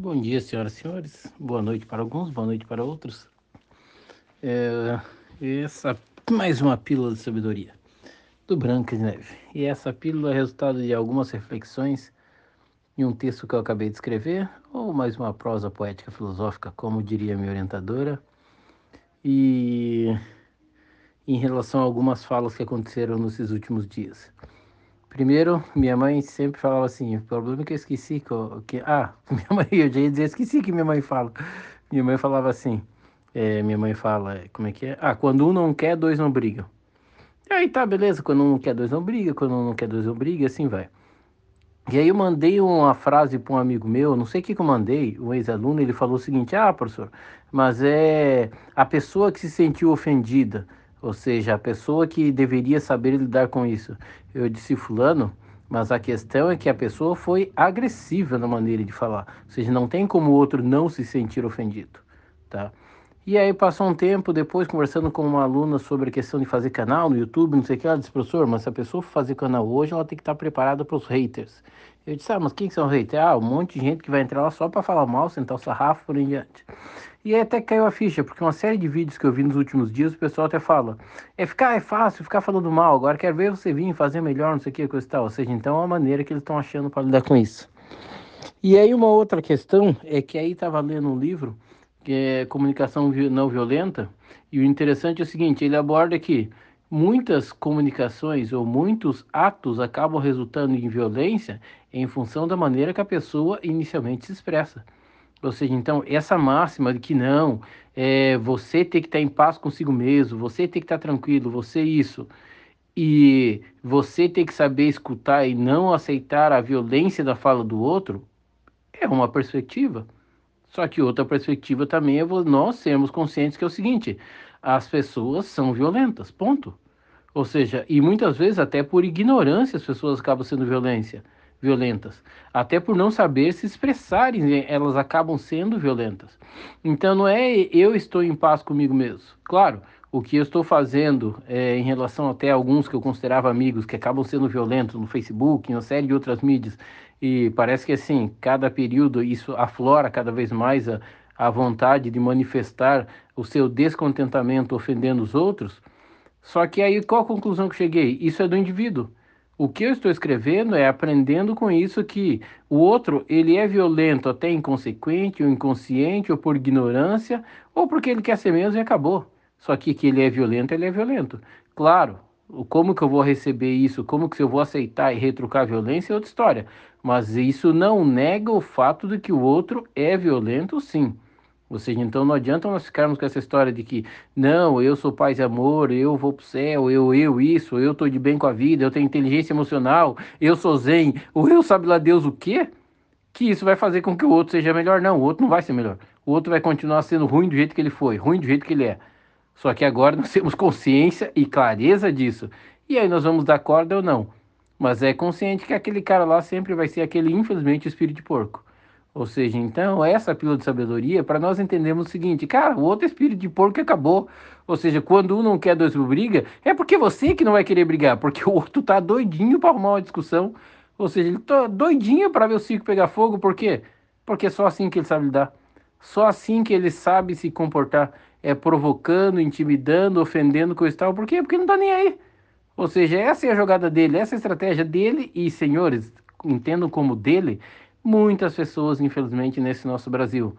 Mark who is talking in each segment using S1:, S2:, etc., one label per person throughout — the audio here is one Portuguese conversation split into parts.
S1: Bom dia, senhoras e senhores. Boa noite para alguns, boa noite para outros. É, essa mais uma pílula de sabedoria do Branca de Neve. E essa pílula é resultado de algumas reflexões em um texto que eu acabei de escrever, ou mais uma prosa poética filosófica, como diria minha orientadora. E em relação a algumas falas que aconteceram nesses últimos dias. Primeiro, minha mãe sempre falava assim, o problema é que eu esqueci que, eu, que ah, minha mãe, eu já ia dizer, esqueci que minha mãe fala. Minha mãe falava assim, é, minha mãe fala, como é que é? Ah, quando um não quer, dois não brigam. E aí tá, beleza, quando um não quer, dois não brigam, quando um não quer, dois não brigam, assim vai. E aí eu mandei uma frase para um amigo meu, não sei o que, que eu mandei, um ex-aluno, ele falou o seguinte, ah, professor, mas é a pessoa que se sentiu ofendida, ou seja, a pessoa que deveria saber lidar com isso. Eu disse fulano, mas a questão é que a pessoa foi agressiva na maneira de falar, ou seja, não tem como o outro não se sentir ofendido, tá? E aí passou um tempo depois conversando com uma aluna sobre a questão de fazer canal no YouTube, não sei o que, ela disse, professor, mas se a pessoa for fazer canal hoje, ela tem que estar preparada para os haters. Eu disse, ah, mas quem são haters? Ah, um monte de gente que vai entrar lá só para falar mal, sentar o sarrafo por em diante. E aí até caiu a ficha, porque uma série de vídeos que eu vi nos últimos dias, o pessoal até fala, é ficar, é fácil ficar falando mal, agora quero ver você vir fazer melhor, não sei o que, coisa e tal. Ou seja, então é uma maneira que eles estão achando para lidar com isso. E aí uma outra questão é que aí estava lendo um livro, que é Comunicação Não Violenta, e o interessante é o seguinte, ele aborda que muitas comunicações ou muitos atos acabam resultando em violência em função da maneira que a pessoa inicialmente se expressa. Ou seja, então, essa máxima de que não, é, você tem que estar em paz consigo mesmo, você tem que estar tranquilo, você isso, e você tem que saber escutar e não aceitar a violência da fala do outro, é uma perspectiva. Só que outra perspectiva também é nós sermos conscientes que é o seguinte: as pessoas são violentas, ponto. Ou seja, e muitas vezes até por ignorância as pessoas acabam sendo violência violentas. Até por não saber se expressarem, né, elas acabam sendo violentas. Então não é eu estou em paz comigo mesmo. Claro, o que eu estou fazendo é, em relação até a alguns que eu considerava amigos que acabam sendo violentos no Facebook, em uma série de outras mídias, e parece que assim, cada período isso aflora cada vez mais a, a vontade de manifestar o seu descontentamento ofendendo os outros. Só que aí qual a conclusão que cheguei? Isso é do indivíduo. O que eu estou escrevendo é aprendendo com isso que o outro ele é violento até inconsequente ou inconsciente ou por ignorância ou porque ele quer ser mesmo e acabou. Só que que ele é violento, ele é violento. Claro, como que eu vou receber isso, como que eu vou aceitar e retrucar a violência é outra história. Mas isso não nega o fato de que o outro é violento, sim. Ou seja, então não adianta nós ficarmos com essa história de que não, eu sou paz e amor, eu vou pro céu, eu, eu isso, eu tô de bem com a vida, eu tenho inteligência emocional, eu sou zen, ou eu sabe lá Deus o quê? Que isso vai fazer com que o outro seja melhor. Não, o outro não vai ser melhor. O outro vai continuar sendo ruim do jeito que ele foi, ruim do jeito que ele é. Só que agora nós temos consciência e clareza disso. E aí nós vamos dar corda ou não. Mas é consciente que aquele cara lá sempre vai ser aquele, infelizmente, espírito de porco. Ou seja, então, essa pílula de sabedoria, para nós entendermos o seguinte, cara, o outro espírito de porco acabou. Ou seja, quando um não quer, dois briga, é porque você que não vai querer brigar, porque o outro tá doidinho para arrumar uma discussão. Ou seja, ele tá doidinho para ver o circo pegar fogo, por quê? Porque é só assim que ele sabe lidar. Só assim que ele sabe se comportar. É provocando, intimidando, ofendendo, coisa e tal. Por quê? Porque não tá nem aí. Ou seja, essa é a jogada dele, essa é a estratégia dele. E, senhores, entendam como dele, muitas pessoas, infelizmente, nesse nosso Brasil.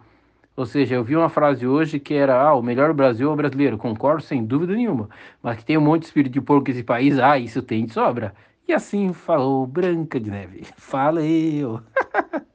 S1: Ou seja, eu vi uma frase hoje que era: ah, o melhor Brasil é o brasileiro. Concordo sem dúvida nenhuma. Mas que tem um monte de espírito de porco nesse país, ah, isso tem de sobra. E assim falou Branca de Neve. Fala eu.